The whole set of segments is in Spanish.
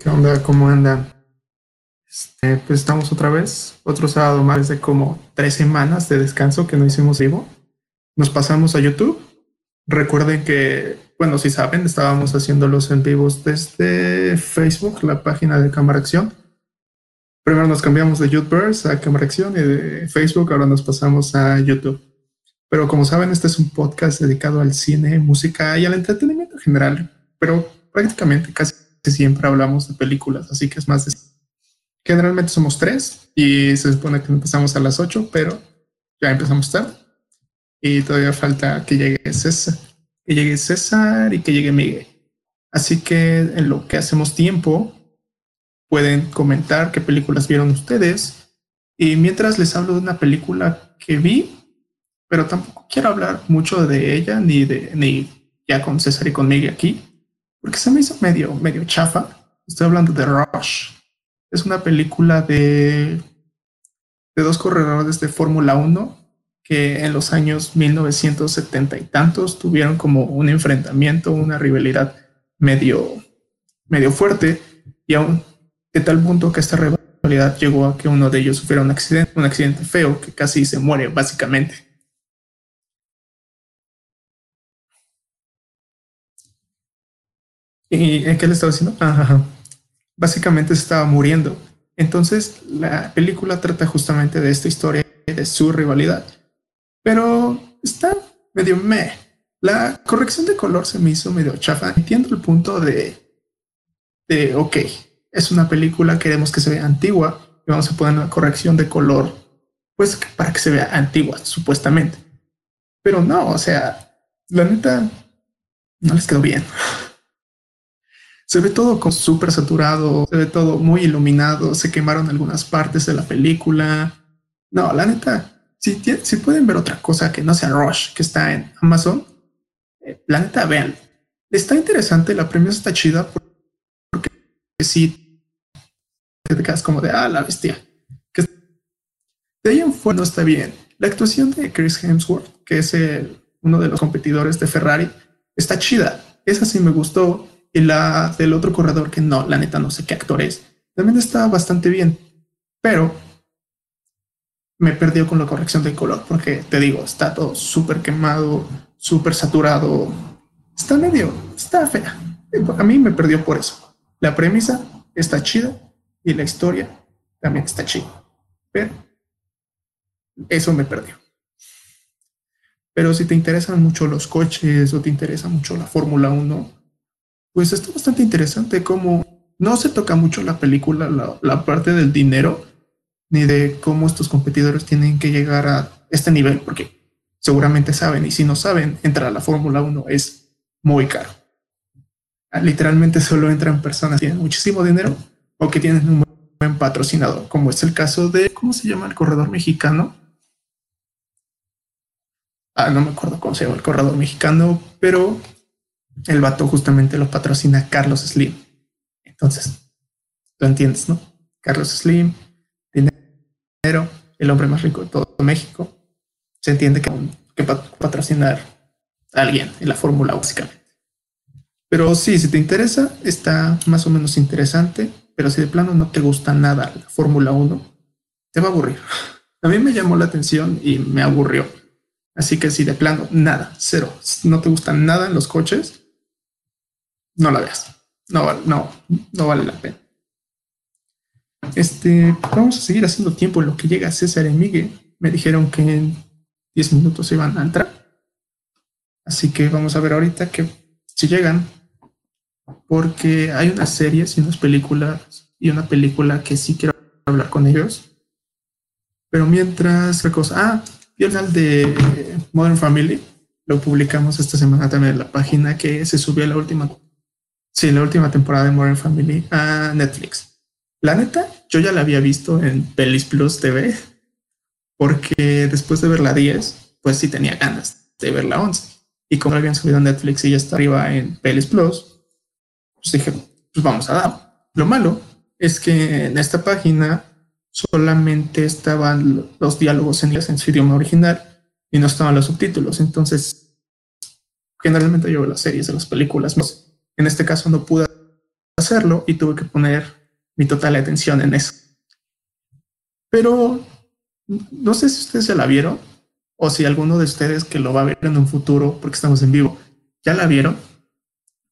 ¿Qué onda? ¿Cómo andan? Este, pues estamos otra vez, otro sábado más de como tres semanas de descanso que no hicimos vivo. Nos pasamos a YouTube. Recuerden que, bueno, si saben, estábamos haciendo los en vivos desde Facebook, la página de Cámara Acción. Primero nos cambiamos de YouTubers a Cámara Acción y de Facebook ahora nos pasamos a YouTube. Pero como saben, este es un podcast dedicado al cine, música y al entretenimiento general, pero prácticamente casi siempre hablamos de películas, así que es más de... Generalmente somos tres y se supone que empezamos a las ocho, pero ya empezamos tarde y todavía falta que llegue César, que llegue César y que llegue Miguel. Así que en lo que hacemos tiempo, pueden comentar qué películas vieron ustedes y mientras les hablo de una película que vi, pero tampoco quiero hablar mucho de ella ni de ni ya con César y con Miguel aquí porque se me hizo medio, medio chafa. Estoy hablando de Rush. Es una película de, de dos corredores de Fórmula 1 que en los años 1970 y tantos tuvieron como un enfrentamiento, una rivalidad medio, medio fuerte y aún de tal punto que esta rivalidad llegó a que uno de ellos sufriera un accidente, un accidente feo que casi se muere básicamente. ¿Y qué le estaba diciendo? Ajá. Básicamente se estaba muriendo. Entonces, la película trata justamente de esta historia, de su rivalidad. Pero está medio meh. La corrección de color se me hizo medio chafa. Entiendo el punto de, de, ok, es una película, queremos que se vea antigua y vamos a poner una corrección de color, pues para que se vea antigua, supuestamente. Pero no, o sea, la neta, no les quedó bien se ve todo como súper saturado, se ve todo muy iluminado, se quemaron algunas partes de la película. No, la neta, si, si pueden ver otra cosa que no sea Rush, que está en Amazon, eh, la neta, vean. Está interesante, la premisa está chida porque, si te quedas como de, ah, la bestia. De ahí en fuera no está bien. La actuación de Chris Hemsworth, que es uno de los competidores de Ferrari, está chida. Esa sí me gustó y la del otro corredor, que no, la neta no sé qué actor es, también está bastante bien, pero me perdió con la corrección de color, porque te digo, está todo súper quemado, súper saturado, está medio, está fea. A mí me perdió por eso. La premisa está chida y la historia también está chida, pero eso me perdió. Pero si te interesan mucho los coches o te interesa mucho la Fórmula 1, pues está bastante interesante como no se toca mucho la película, la, parte del dinero, ni de cómo estos competidores tienen que llegar a este nivel, porque seguramente saben, y si no saben, entrar a la Fórmula 1 es muy caro. Ah, literalmente solo entran personas que tienen muchísimo dinero o que tienen un buen patrocinador, como es el caso de, ¿cómo se llama el corredor mexicano? Ah, no me acuerdo cómo se llama el corredor mexicano, pero el vato justamente lo patrocina Carlos Slim. Entonces, lo entiendes, ¿no? Carlos Slim, dinero, el hombre más rico de todo México. Se entiende que, que patrocinar a alguien en la fórmula, básicamente. Pero sí, si te interesa, está más o menos interesante. Pero si de plano no te gusta nada la Fórmula 1, te va a aburrir. A mí me llamó la atención y me aburrió. Así que si de plano, nada, cero, no te gustan nada en los coches, no la veas. No, no, no vale la pena. Este, vamos a seguir haciendo tiempo en lo que llega César y Miguel. Me dijeron que en 10 minutos se iban a entrar. Así que vamos a ver ahorita que si llegan, porque hay unas series y unas películas y una película que sí quiero hablar con ellos. Pero mientras, ¿qué cosa? Ah, canal de Modern Family lo publicamos esta semana también en la página que se subió a la última Sí, la última temporada de Modern Family a Netflix. La neta, yo ya la había visto en Pelis Plus TV, porque después de ver la 10, pues sí tenía ganas de ver la 11. Y como la habían subido a Netflix y ya está arriba en Pelis Plus, pues dije, pues vamos a dar. Lo malo es que en esta página solamente estaban los diálogos en inglés en su idioma original y no estaban los subtítulos. Entonces, generalmente yo veo las series o las películas en este caso no pude hacerlo y tuve que poner mi total atención en eso. Pero no sé si ustedes ya la vieron o si alguno de ustedes que lo va a ver en un futuro, porque estamos en vivo, ya la vieron.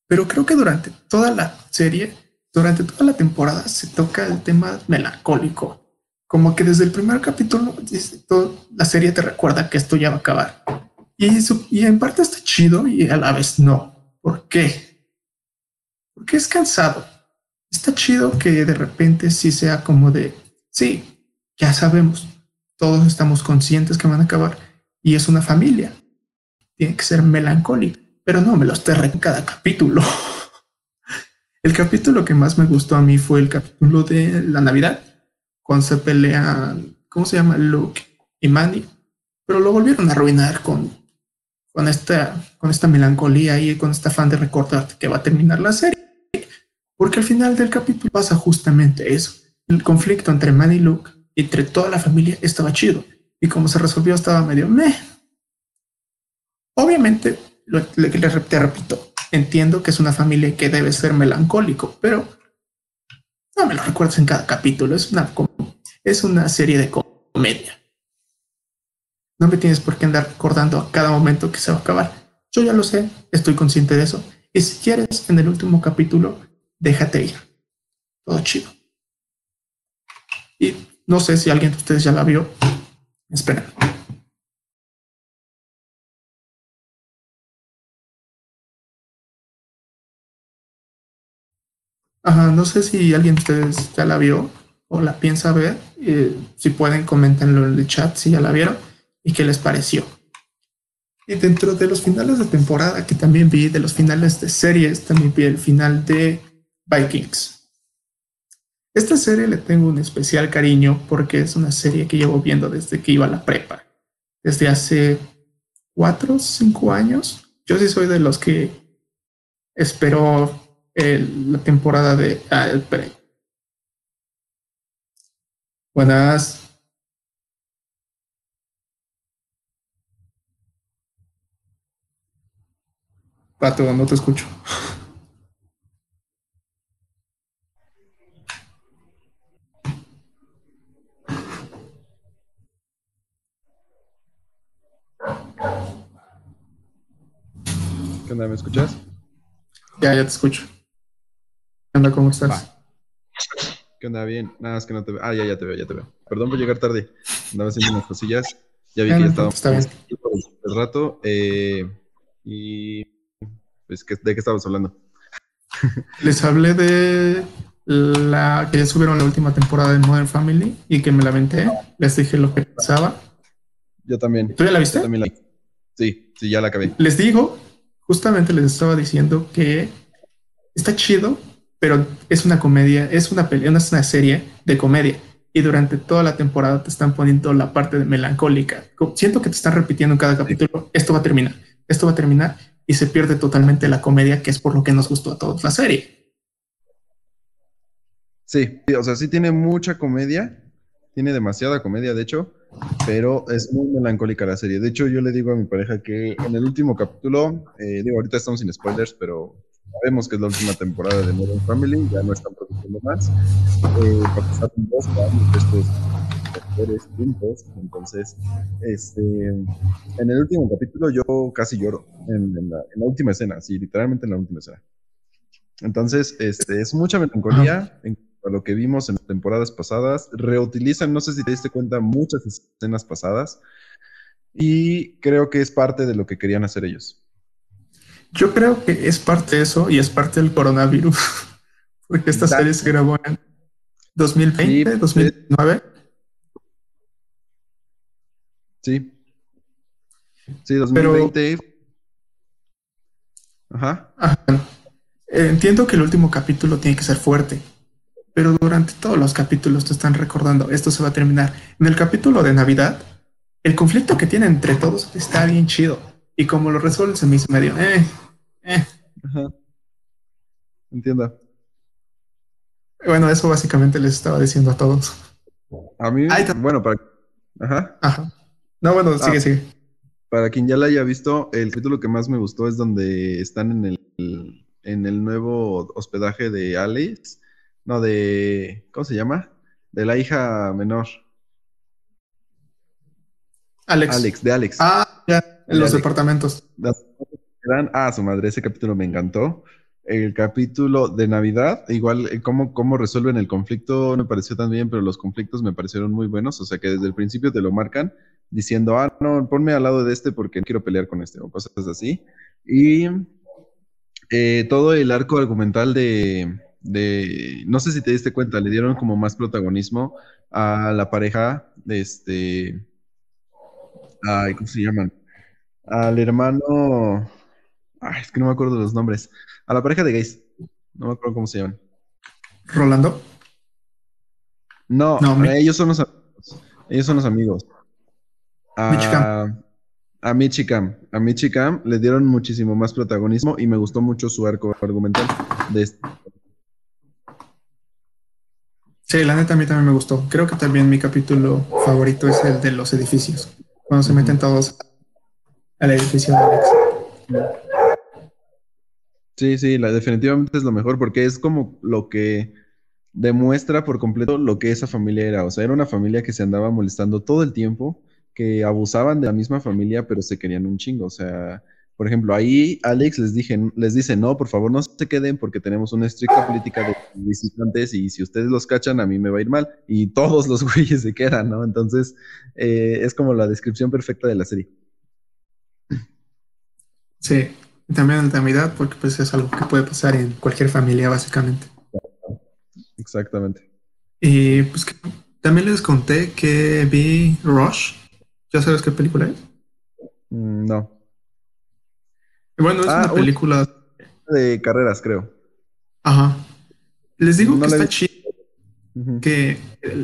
Pero creo que durante toda la serie, durante toda la temporada, se toca el tema melancólico. Como que desde el primer capítulo, la serie te recuerda que esto ya va a acabar. Y, eso, y en parte está chido y a la vez no. ¿Por qué? Porque es cansado. Está chido que de repente sí sea como de, sí, ya sabemos, todos estamos conscientes que van a acabar y es una familia. Tiene que ser melancólico, pero no me los terre en cada capítulo. El capítulo que más me gustó a mí fue el capítulo de la Navidad, cuando se pelean, ¿cómo se llama? Luke y Mandy, pero lo volvieron a arruinar con, con, esta, con esta melancolía y con esta afán de recordar que va a terminar la serie. Porque al final del capítulo pasa justamente eso, el conflicto entre Mandy y Luke entre toda la familia estaba chido. Y como se resolvió, estaba medio meh. Obviamente, lo, te repito, entiendo que es una familia que debe ser melancólico, pero no me lo recuerdes en cada capítulo. Es una, es una serie de comedia. No me tienes por qué andar recordando a cada momento que se va a acabar. Yo ya lo sé, estoy consciente de eso. Y si quieres, en el último capítulo, déjate ir. Todo chido. Y no sé si alguien de ustedes ya la vio. Esperen. Ajá, no sé si alguien de ustedes ya la vio o la piensa ver. Eh, si pueden, coméntenlo en el chat si ya la vieron y qué les pareció. Y dentro de los finales de temporada que también vi, de los finales de series, también vi el final de Vikings. Esta serie le tengo un especial cariño porque es una serie que llevo viendo desde que iba a la prepa, desde hace cuatro o cinco años. Yo sí soy de los que esperó la temporada de... Ah, espere. Buenas. Pato, no te escucho. onda? ¿Me escuchas? Ya, ya te escucho. ¿Qué onda? ¿Cómo estás? ¿Qué onda? Bien. Nada, es que no te veo. Ah, ya, ya te veo, ya te veo. Perdón por llegar tarde. Andaba haciendo unas cosillas. Ya vi que ya estaba el rato. Eh, y pues, ¿de qué estábamos hablando? Les hablé de la que ya subieron la última temporada de Modern Family y que me la aventé. Les dije lo que pasaba. Yo también. ¿Tú ya la viste? también la... Sí, sí, ya la acabé. Les digo justamente les estaba diciendo que está chido, pero es una comedia, es una pelea, es una serie de comedia. Y durante toda la temporada te están poniendo la parte de melancólica. Siento que te están repitiendo en cada capítulo, esto va a terminar, esto va a terminar, y se pierde totalmente la comedia, que es por lo que nos gustó a todos la serie. Sí, o sea, sí tiene mucha comedia, tiene demasiada comedia, de hecho, pero es muy melancólica la serie. De hecho, yo le digo a mi pareja que en el último capítulo, eh, digo, ahorita estamos sin spoilers, pero sabemos que es la última temporada de Modern Family, ya no están produciendo más. Eh, pasaron dos años estos actores juntos, entonces, este, en el último capítulo yo casi lloro, en, la, última escena, sí, literalmente en la última escena. Entonces, este, es mucha melancolía a lo que vimos en temporadas pasadas. Reutilizan, no sé si te diste cuenta, muchas escenas pasadas. Y creo que es parte de lo que querían hacer ellos. Yo creo que es parte de eso y es parte del coronavirus. Porque esta serie se grabó en 2020, 2019. Sí. Sí, 2020. Ajá. Entiendo que el último capítulo tiene que ser fuerte, pero durante todos los capítulos te están recordando, esto se va a terminar. En el capítulo de Navidad, el conflicto que tiene entre todos está bien chido. Y como lo resuelve se me hizo medio, eh, eh. Entiendo. Bueno, eso básicamente les estaba diciendo a todos. A mí, bueno, para... Ajá. Ajá. No, bueno, sigue, ah. sigue. Para quien ya la haya visto, el capítulo que más me gustó es donde están en el en el nuevo hospedaje de Alice. No, de. ¿Cómo se llama? De la hija menor. Alex. Alex, de Alex. Ah, ya, en los departamentos. Ah, su madre, ese capítulo me encantó. El capítulo de Navidad, igual, eh, cómo, cómo resuelven el conflicto me pareció tan bien, pero los conflictos me parecieron muy buenos. O sea, que desde el principio te lo marcan diciendo, ah, no, ponme al lado de este porque no quiero pelear con este, o cosas así. Y eh, todo el arco argumental de, de, no sé si te diste cuenta, le dieron como más protagonismo a la pareja de este, ay, ¿cómo se llaman? Al hermano, ay, es que no me acuerdo los nombres, a la pareja de gays, no me acuerdo cómo se llaman. ¿Rolando? No, ellos son los amigos, ellos son los amigos. A, a Michicam, a Michicam le dieron muchísimo más protagonismo y me gustó mucho su arco argumental de este. Sí, la neta a mí también me gustó. Creo que también mi capítulo favorito es el de los edificios. Cuando se meten todos al edificio de Alex. Sí, sí, la, definitivamente es lo mejor porque es como lo que demuestra por completo lo que esa familia era. O sea, era una familia que se andaba molestando todo el tiempo, que abusaban de la misma familia, pero se querían un chingo. O sea, por ejemplo, ahí Alex les, dije, les dice, no, por favor no se queden porque tenemos una estricta política de visitantes y si ustedes los cachan a mí me va a ir mal. Y todos los güeyes se quedan, ¿no? Entonces, eh, es como la descripción perfecta de la serie. Sí, también en Navidad porque pues es algo que puede pasar en cualquier familia básicamente. Exactamente. Y pues también les conté que vi Rush. ¿Ya sabes qué película es? Mm, no. Bueno, es ah, una película de carreras, creo. Ajá. Les digo que está chida. Que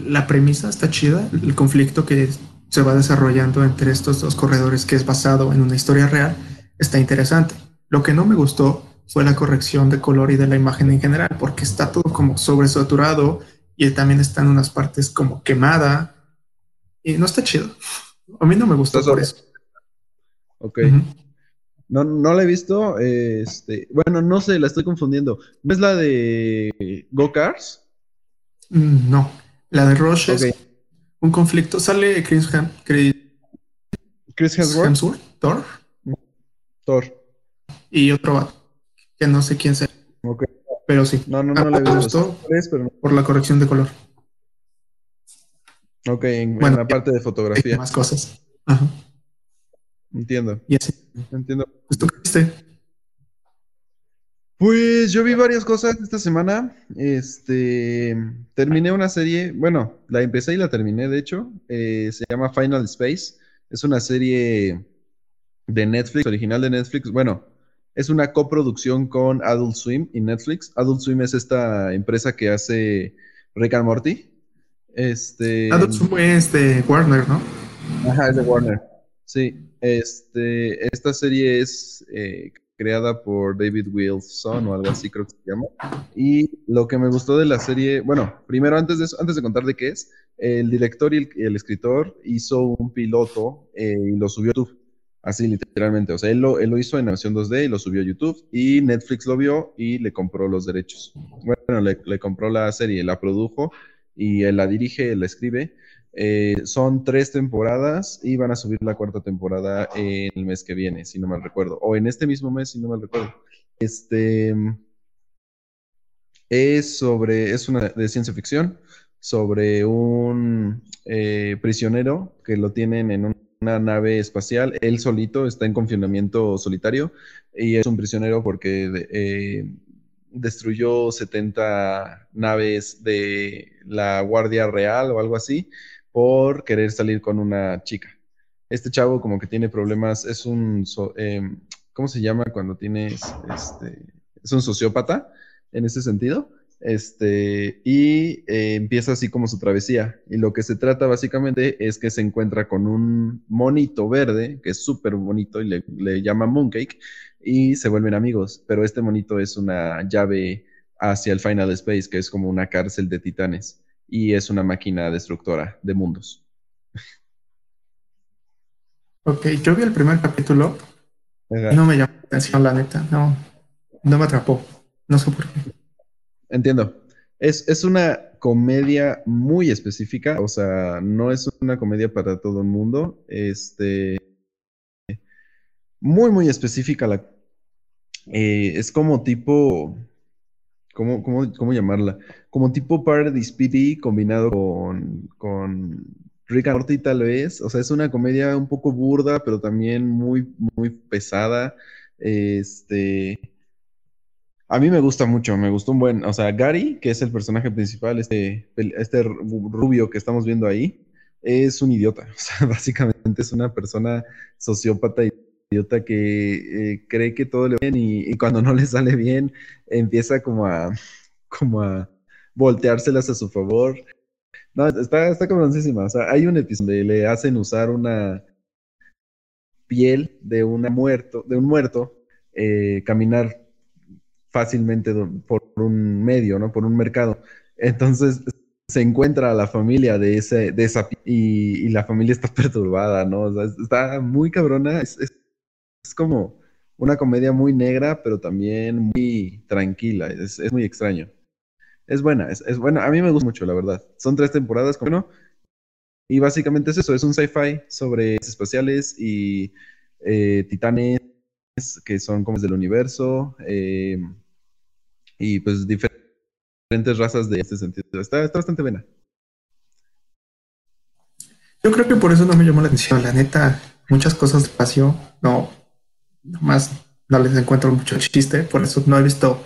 la premisa está chida. El conflicto que se va desarrollando entre estos dos corredores, que es basado en una historia real, está interesante. Lo que no me gustó fue la corrección de color y de la imagen en general, porque está todo como sobresaturado y también está en unas partes como quemada y no está chido. A mí no me gustó por eso. Ok. No, no la he visto. Este, bueno, no sé, la estoy confundiendo. ¿No es la de Go Cars? Mm, no, la de Rush es un conflicto. Sale Chris, Chris, Chris Hemsworth. Thor. Thor. Y otro vato, que no sé quién sea. Okay. Pero sí. No, no, no la he visto. Por la corrección de color. Ok, en, bueno, la parte de fotografía. Más cosas. Ajá. Entiendo. Y así. Entiendo. Pues, ¿Tú qué Pues yo vi varias cosas esta semana. Este, terminé una serie, bueno, la empecé y la terminé, de hecho. Eh, se llama Final Space. Es una serie de Netflix, original de Netflix. Bueno, es una coproducción con Adult Swim y Netflix. Adult Swim es esta empresa que hace Rick and Morty. Este. Adult Swim es de Warner, ¿no? Ajá, es de Warner. Sí. Este, esta serie es eh, creada por David Wilson o algo así creo que se llama. Y lo que me gustó de la serie, bueno, primero antes de antes de contar de qué es, el director y el, escritor hizo un piloto eh, y lo subió a YouTube. Así literalmente, o sea, él lo, él lo hizo en versión 2D y lo subió a YouTube y Netflix lo vio y le compró los derechos. Bueno, le, le compró la serie, la produjo y él la dirige, la escribe eh, son tres temporadas y van a subir la cuarta temporada en el mes que viene, si no mal recuerdo. O en este mismo mes, si no mal recuerdo. Este es sobre, es una de ciencia ficción, sobre un eh, prisionero que lo tienen en una nave espacial. Él solito está en confinamiento solitario y es un prisionero porque eh, destruyó 70 naves de la Guardia Real o algo así por querer salir con una chica. Este chavo como que tiene problemas, es un, em, ¿cómo se llama cuando tienes, este, es un sociópata en ese sentido? Este, y eh, empieza así como su travesía. Y lo que se trata básicamente es que se encuentra con un monito verde, que es súper bonito y le, le llama Mooncake, y se vuelven amigos. Pero este monito es una llave hacia el Final Space, que es como una cárcel de titanes y es una máquina destructora de mundos. Ok, yo vi el primer capítulo. No me llamó la atención, la neta, no. no me atrapó. No sé por qué. Entiendo. Es, es, una comedia muy específica, o sea, no es una comedia para todo el mundo. Este. Muy, muy específica. La, eh, es como tipo. ¿cómo, cómo, cómo llamarla? Como tipo Paradise PD combinado con, con Rick and Morty tal vez. O sea, es una comedia un poco burda, pero también muy, muy pesada. Este. A mí me gusta mucho, me gustó un buen. O sea, Gary, que es el personaje principal, este, este rubio que estamos viendo ahí, es un idiota. O sea, básicamente es una persona sociópata idiota que eh, cree que todo le va bien y, y, cuando no le sale bien empieza como a, como a volteárselas a su favor. No, está, está cabroncísima. O sea, hay un episodio donde le hacen usar una piel de, una muerto, de un muerto, eh, caminar fácilmente por un medio, ¿no? Por un mercado. Entonces se encuentra a la familia de, ese, de esa y, y la familia está perturbada, ¿no? O sea, está muy cabrona. Es, es, es, como una comedia muy negra, pero también muy tranquila. Es, es muy extraño. Es buena, es, es, buena. A mí me gusta mucho, la verdad. Son tres temporadas. Y básicamente es eso, es un sci-fi sobre espaciales y eh, titanes que son como del universo eh, y pues diferentes razas de este sentido. Está, está bastante buena. Yo creo que por eso no me llamó la atención. La neta, muchas cosas de espacio, no, nomás no les encuentro mucho chiste, por eso no he visto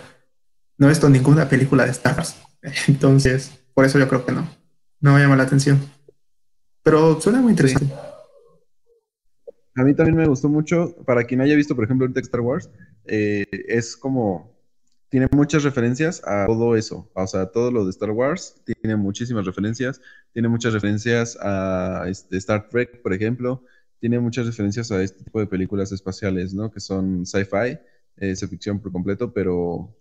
no he visto ninguna película de Star Wars. Entonces, por eso yo creo que no. No me llama la atención. Pero suena muy interesante. A mí también me gustó mucho. Para quien haya visto, por ejemplo, ahorita Star Wars, eh, es como. Tiene muchas referencias a todo eso. O sea, todo lo de Star Wars tiene muchísimas referencias. Tiene muchas referencias a este, Star Trek, por ejemplo. Tiene muchas referencias a este tipo de películas espaciales, ¿no? Que son sci-fi, eh, ficción por completo, pero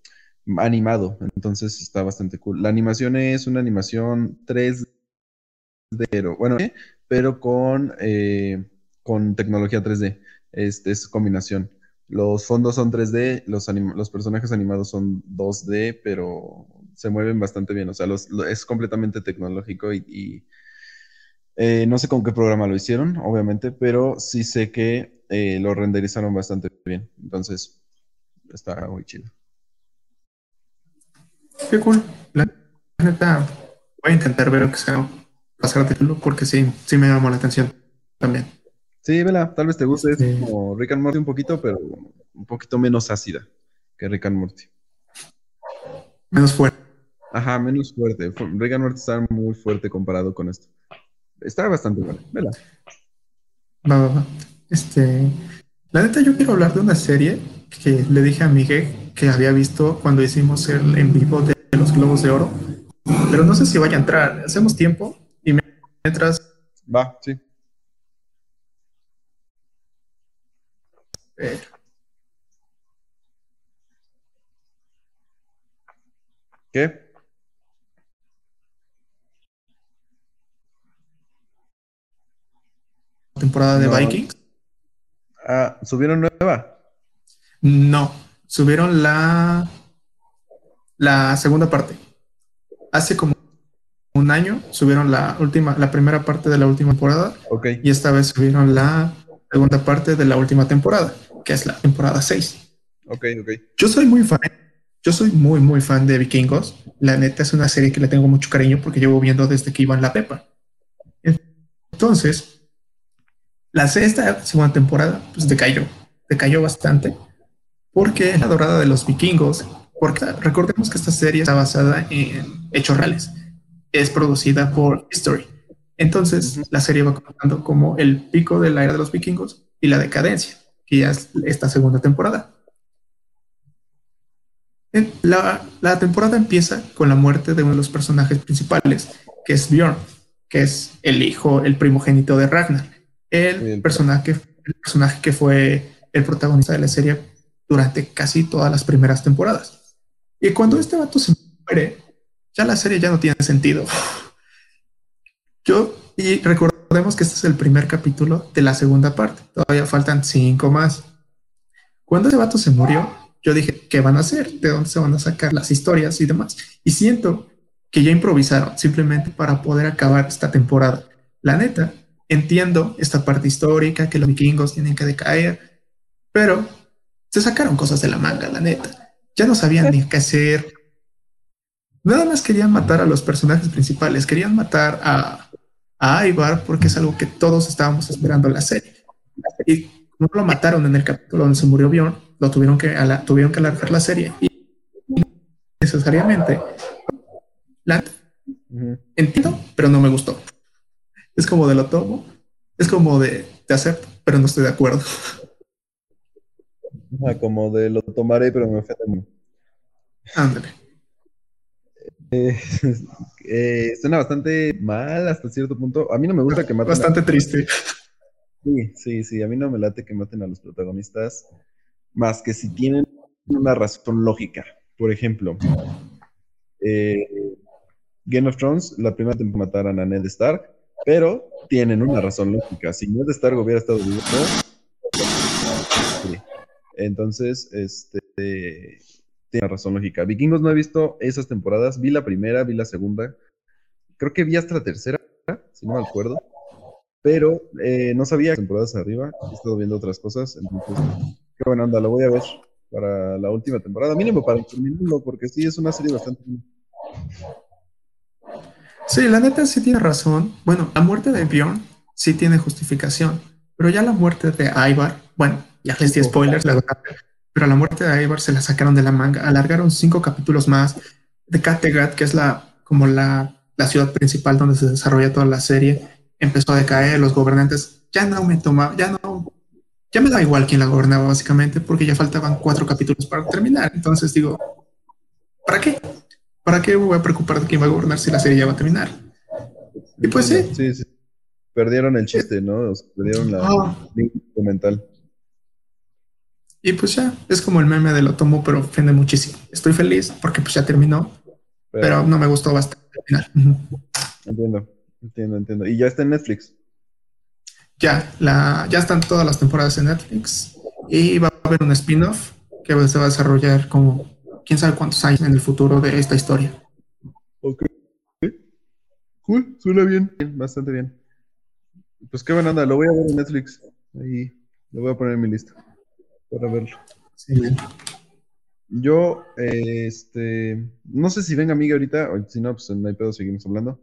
animado, entonces está bastante cool. La animación es una animación 3D, pero, bueno, pero con, eh, con tecnología 3D, es, es combinación. Los fondos son 3D, los, los personajes animados son 2D, pero se mueven bastante bien, o sea, los, lo, es completamente tecnológico y, y eh, no sé con qué programa lo hicieron, obviamente, pero sí sé que eh, lo renderizaron bastante bien, entonces está muy chido. Qué cool. La neta, voy a intentar ver que sea pasar de título porque sí, sí me llamó la atención también. Sí, vela, tal vez te guste, es sí. como Rick and Morty un poquito, pero un poquito menos ácida que Rick and Morty. Menos fuerte. Ajá, menos fuerte. Rick and Morty está muy fuerte comparado con esto. Está bastante bueno, vela. Va, va, va. Este, la neta, yo quiero hablar de una serie que le dije a Miguel que había visto cuando hicimos el en vivo de los Globos de Oro, pero no sé si vaya a entrar. Hacemos tiempo y mientras. Va, sí. Eh. ¿Qué? Temporada de no. Vikings. Ah, ¿subieron nueva? No, subieron la, la segunda parte. Hace como un año subieron la última, la primera parte de la última temporada. Okay. Y esta vez subieron la segunda parte de la última temporada, que es la temporada 6. Ok, ok. Yo soy muy fan. Yo soy muy, muy fan de Vikingos. La neta es una serie que le tengo mucho cariño porque llevo viendo desde que iba en la Pepa. Entonces, la sexta segunda temporada, pues decayó. Decayó bastante porque es la dorada de los vikingos, porque recordemos que esta serie está basada en hechos reales, es producida por History. Entonces, la serie va contando como el pico de la era de los vikingos y la decadencia, que ya es esta segunda temporada. La, la, temporada empieza con la muerte de uno de los personajes principales, que es Bjorn, que es el hijo, el primogénito de Ragnar, el, personaje, el personaje que fue el protagonista de la serie durante casi todas las primeras temporadas. Y cuando este vato se muere, ya la serie ya no tiene sentido. Yo, y recordemos que este es el primer capítulo de la segunda parte, todavía faltan cinco más. Cuando ese vato se murió, yo dije, ¿qué van a hacer? ¿De dónde se van a sacar las historias y demás? Y siento que ya improvisaron simplemente para poder acabar esta temporada. La neta, entiendo esta parte histórica, que los vikingos tienen que decaer, pero se sacaron cosas de la manga, la neta. Ya no sabían ni qué hacer. Nada más querían matar a los personajes principales, querían matar a, a Ivar porque es algo que todos estábamos esperando en la serie. Y no lo mataron en el capítulo donde se murió Bjorn, lo tuvieron que, tuvieron que alargar la serie. Y necesariamente, la, entiendo, pero no me gustó. Es como de lo tomo, es como de te acepto, pero no estoy de acuerdo. Como de lo tomaré, pero me ofende. Ándale. Eh, eh, suena bastante mal hasta cierto punto. A mí no me gusta que maten. Bastante triste. Sí, sí, sí. A mí no me late que maten a los protagonistas más que si tienen una razón lógica. Por ejemplo, eh, Game of Thrones, la primera temporada mataron a Ned Stark, pero tienen una razón lógica. Si Ned Stark hubiera estado vivo, entonces, este, tiene razón lógica. Vikingos no he visto esas temporadas. Vi la primera, vi la segunda. Creo que vi hasta la tercera, si no me acuerdo. Pero eh, no sabía temporadas arriba. He estado viendo otras cosas. Entonces, qué buena onda. Lo voy a ver para la última temporada. Mínimo para terminarlo, porque sí es una serie bastante. Sí, la neta sí tiene razón. Bueno, la muerte de Bjorn sí tiene justificación. Pero ya la muerte de Ivar, bueno, ya les di spoilers, la verdad pero la muerte de Ivar se la sacaron de la manga, alargaron cinco capítulos más de Kattegat, que es la como la, la ciudad principal donde se desarrolla toda la serie, empezó a decaer, los gobernantes ya no me tomaba, ya no, ya me da igual quién la gobernaba básicamente, porque ya faltaban cuatro capítulos para terminar, entonces digo, ¿para qué? ¿Para qué me voy a preocupar de quién va a gobernar si la serie ya va a terminar? Y pues sí. Sí, sí. Perdieron el chiste, ¿no? perdieron la ah. mental. Y pues ya, es como el meme de lo tomo, pero ofende muchísimo. Estoy feliz porque pues ya terminó, pero, no me gustó bastante al final. Entiendo, entiendo, entiendo. ¿Y ya está en Netflix? Ya, la, ya están todas las temporadas en Netflix y va a haber un spin-off que se va a desarrollar como quién sabe cuántos años en el futuro de esta historia. Ok. Cool, suena bien, bastante bien. Pues qué buena onda, lo voy a ver en Netflix. Ahí lo voy a poner en mi lista para verlo. Yo, este, no sé si venga amiga ahorita, o si no, pues no hay pedo, seguimos hablando.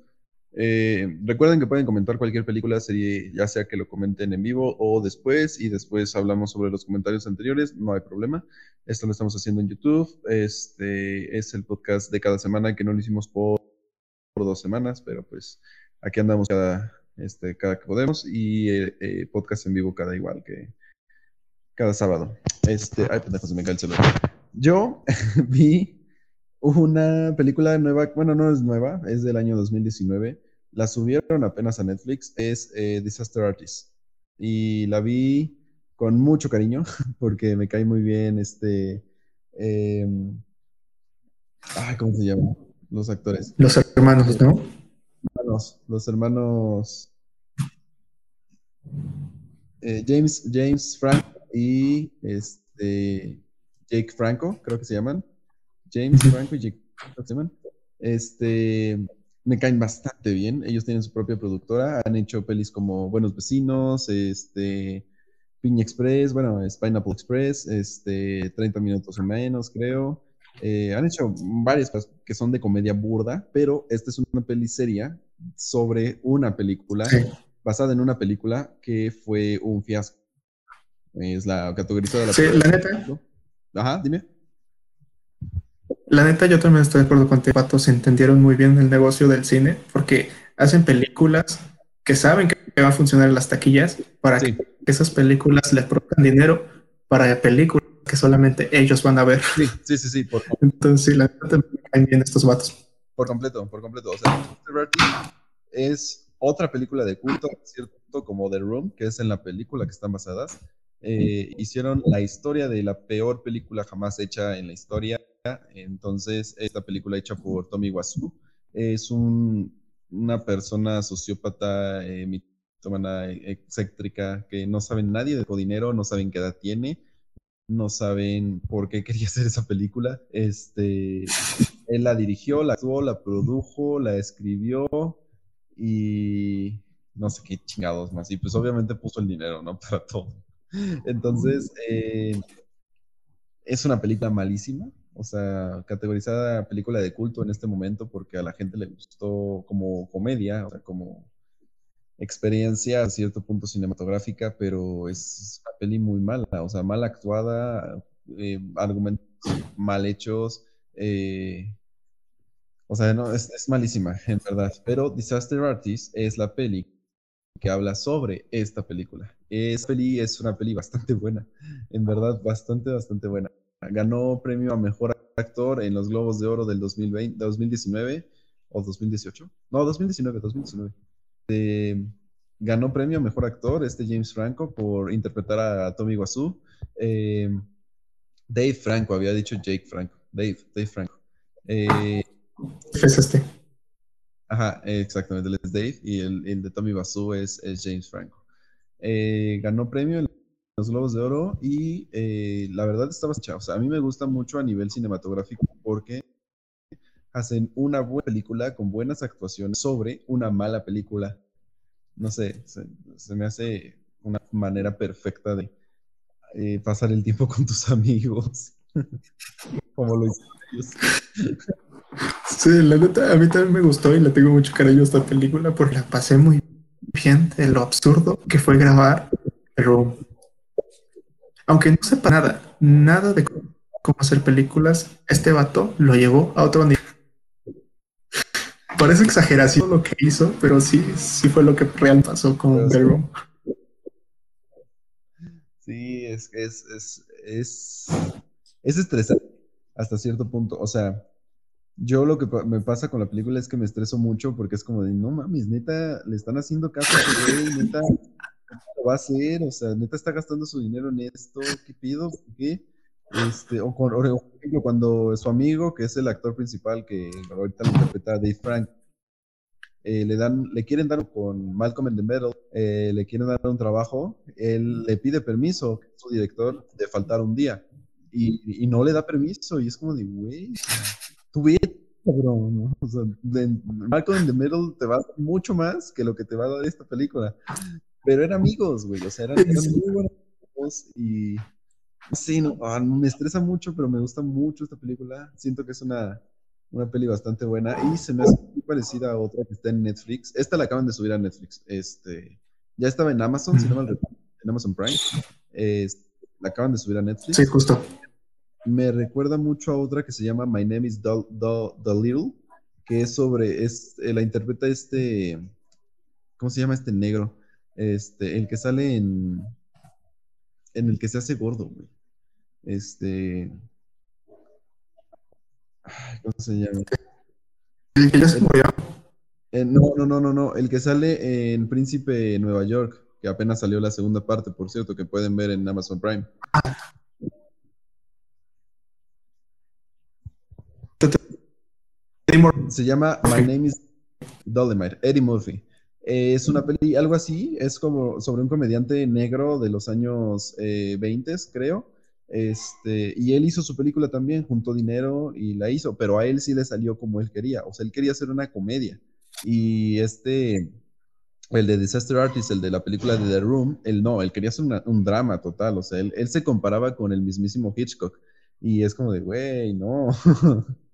Eh, recuerden que pueden comentar cualquier película, serie, ya sea que lo comenten en vivo o después, y después hablamos sobre los comentarios anteriores, no hay problema. Esto lo estamos haciendo en YouTube. Este es el podcast de cada semana que no lo hicimos por, por dos semanas, pero pues aquí andamos cada, este, cada que podemos, y eh, eh, podcast en vivo cada igual que, cada sábado. Este, ay, pendejo, se me cae el celular. Yo vi una película nueva, bueno, no es nueva, es del año 2019. La subieron apenas a Netflix, es eh, Disaster Artist. Y la vi con mucho cariño, porque me cae muy bien este... Em, ay, ¿cómo se llaman? Los actores. Los hermanos, ¿no? Hermanos, los hermanos... Eh, James, James Frank y este Jake Franco, creo que se llaman. James Franco y Jake Franco se llaman. Este, me caen bastante bien. Ellos tienen su propia productora. Han hecho pelis como Buenos Vecinos, este, Piña Express, bueno, Pineapple Express, este, 30 minutos o menos, creo. Eh, han hecho varias que son de comedia burda, pero esta es una peli seria sobre una película, basada en una película que fue un fiasco. Es la categorizada de la Sí, la neta. Ajá, dime. La neta, yo también estoy de acuerdo con Pato. Se entendieron muy bien el negocio del cine porque hacen películas que saben que va a funcionar en las taquillas para que esas películas les produzcan dinero para películas que solamente ellos van a ver. Sí, sí, sí, sí. Por Entonces, la neta, me caen bien estos vatos. Por completo, por completo. O sea, es otra película de culto, ¿cierto? Como The Room, que es en la película que están basadas. Eh, hicieron la historia de la peor película jamás hecha en la historia. Entonces, esta película hecha por Tommy Wiseau es una persona sociópata, eh, mitómana, excéntrica, que no saben nadie de su dinero, no saben qué edad tiene, no saben por qué quería hacer esa película. Este, él la dirigió, la actuó, la produjo, la escribió y no sé qué chingados más. Y pues obviamente puso el dinero, ¿no? Para todo. Entonces, eh, es una película malísima, o sea, categorizada película de culto en este momento porque a la gente le gustó como comedia, o sea, como experiencia a cierto punto cinematográfica, pero es una peli muy mala, o sea, mal actuada, eh, argumentos mal hechos, eh, o sea, no, es, es, malísima, en verdad. Pero Disaster Artist es la peli que habla sobre esta película. Peli es una peli bastante buena, en verdad, bastante, bastante buena. Ganó premio a Mejor Actor en los Globos de Oro del 2020, 2019 o 2018. No, 2019, 2019. Eh, ganó premio a Mejor Actor este James Franco por interpretar a Tommy Wiseau. Eh, Dave Franco, había dicho Jake Franco. Dave, Dave Franco. Eh, es este. Ajá, exactamente, él es Dave y el, de Tommy Wiseau es, James Franco. Eh, ganó premio en los Globos de Oro y eh, la verdad estaba hecha. O sea, a mí me gusta mucho a nivel cinematográfico porque hacen una buena película con buenas actuaciones sobre una mala película. No sé, se, me hace una manera perfecta de eh, pasar el tiempo con tus amigos. Como lo hicieron ellos. Sí, la neta, a mí también me gustó y le tengo mucho cariño a esta película porque la pasé muy bien de lo absurdo que fue grabar, pero aunque no sepa nada, nada de cómo hacer películas, este vato lo llevó a otro nivel. Parece exageración lo que hizo, pero sí, sí fue lo que real pasó con Bedroom. Sí, es, es, es, es, es estresante hasta cierto punto. O sea, yo lo que me pasa con la película es que me estreso mucho porque es como de, no mames, neta, le están haciendo caso a este güey, neta, lo va a hacer? O sea, neta está gastando su dinero en esto, ¿qué pido? ¿Qué? Este, o, por ejemplo, cuando su amigo, que es el actor principal que ahorita lo interpreta Dave Frank, eh, le dan, le quieren dar con Malcolm in the Middle, eh, le quieren dar un trabajo, él le pide permiso, su director, de faltar un día y, y no le da permiso y es como de, güey, tu cabrón, ¿no? O sea, Malcolm in the Middle te va a dar mucho más que lo que te va a dar esta película. Pero eran amigos, güey, o sea, eran, muy buenos amigos y sí, no, ah, me estresa mucho, pero me gusta mucho esta película. Siento que es una, una peli bastante buena y se me hace muy parecida a otra que está en Netflix. Esta la acaban de subir a Netflix. Este, ya estaba en Amazon, si no mal recuerdo, en Amazon Prime. la acaban de subir a Netflix. Sí, justo me recuerda mucho a otra que se llama My Name is The, Little, que es sobre, es, eh, la interpreta este, ¿cómo se llama este negro? Este, el que sale en, en el que se hace gordo, güey. Este, ¿cómo se llama? El que ya se murió. Eh, no, no, no, no, no, el que sale en Príncipe Nueva York, que apenas salió la segunda parte, por cierto, que pueden ver en Amazon Prime. Ah, Se llama My Name is Dolomite, Eddie Murphy. es una peli, algo así, es como sobre un comediante negro de los años 20, eh, creo. Este, y él hizo su película también, juntó dinero y la hizo, pero a él sí le salió como él quería. O sea, él quería hacer una comedia. Y este, el de Disaster Artist, el de la película de The Room, él no, él quería hacer un drama total. O sea, él, él se comparaba con el mismísimo Hitchcock. Y es como de, güey, no.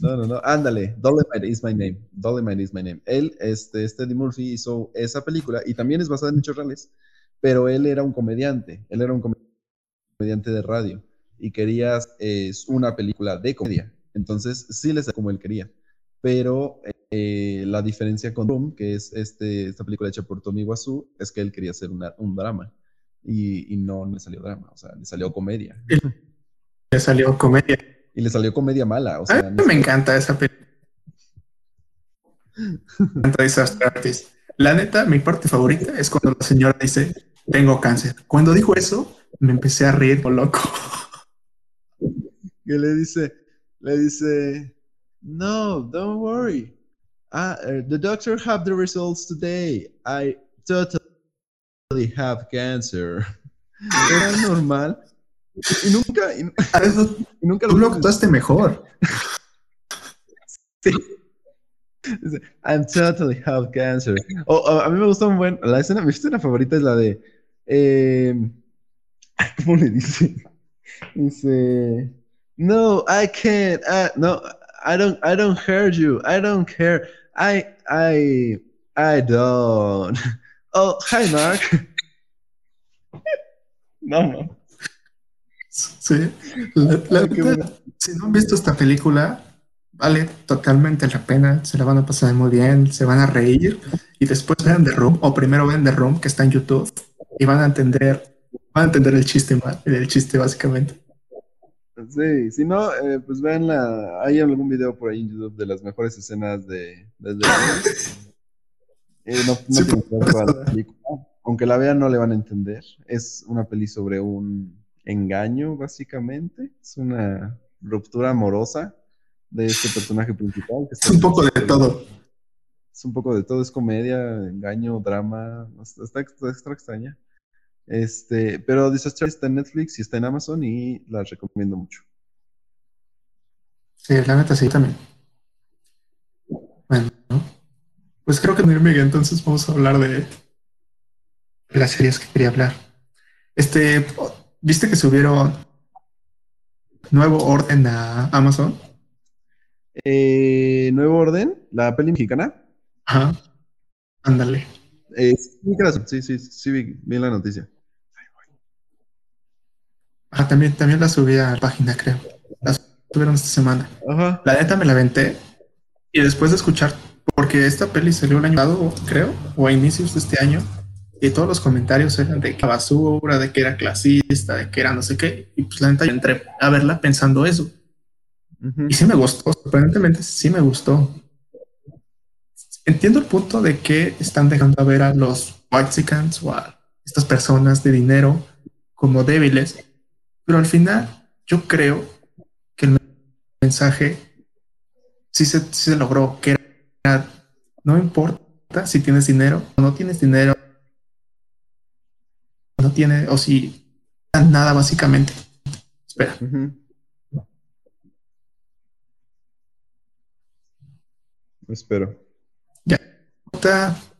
No, no, no, ándale, Dolomite is my name. Dolomite is my name. Él, este, este Eddie Murphy hizo esa película y también es basada en hechos reales, pero él era un comediante, él era un comediante de radio y quería es una película de comedia. Entonces, sí le salió como él quería. Pero eh, la diferencia con Room, que es este, esta película hecha por Tommy Wiseau, es que él quería hacer un drama y, y no le salió drama, o sea, le salió comedia. Le salió comedia. Y le salió comedia mala. O sea, me encanta esa película. La neta, mi parte favorita es cuando la señora dice, tengo cáncer. Cuando dijo eso, me empecé a reír como loco. Que le dice, le dice, no, don't worry. Uh, the doctor have the results today. I totally have cancer. Era normal Y nunca, y, nunca Tú lo actuaste mejor. sí. I'm totally have cancer. a mí me gusta un buen. La escena, mi escena favorita es la de. Eh, ¿Cómo le dice? Dice. No, I can't. Uh, no, I don't. I don't hurt you. I don't care. I. I. I don't. Oh, hi, Mark. no, no. Sí. si no han visto esta película, vale totalmente la pena. Se la van a pasar muy bien, se van a reír y después vean The Room o primero vean The Room que está en YouTube y van a entender, van a entender el chiste, el chiste básicamente. Sí, si no, eh, pues vean la, hay algún video por ahí en YouTube de las mejores escenas de, de, eh, no, Aunque la vean no le van a entender. Es una peli sobre un engaño, básicamente. Es una ruptura amorosa de este personaje principal. es un poco de todo. Es un poco de todo, es comedia, engaño, drama, está, extra extraña. Este, pero Disaster está en Netflix y está en Amazon y la recomiendo mucho. Sí, la neta sí también. Bueno, pues creo que Miguel, entonces vamos a hablar de las series que quería hablar. Este, ¿viste que subieron nuevo orden a Amazon? Eh, Nuevo Orden, la peli mexicana. Ajá. Ándale. Eh, sí, sí, sí, vi, la noticia. Ah, también, también la subí a la página, creo. La subieron esta semana. Ajá. La neta me la aventé. Y después de escuchar, porque esta peli salió el año pasado, creo, o a inicios de este año, y todos los comentarios eran de que basura, de que era clasista, de que era no sé qué. Y pues la neta yo entré a verla pensando eso. Y sí me gustó, sorprendentemente sí me gustó. Entiendo el punto de que están dejando a ver a los Whitesicans o a estas personas de dinero como débiles, pero al final yo creo que el mensaje sí se, logró, que era, no importa si tienes dinero o no tienes dinero, no tiene, o si nada básicamente. Espera. Espero. Ya.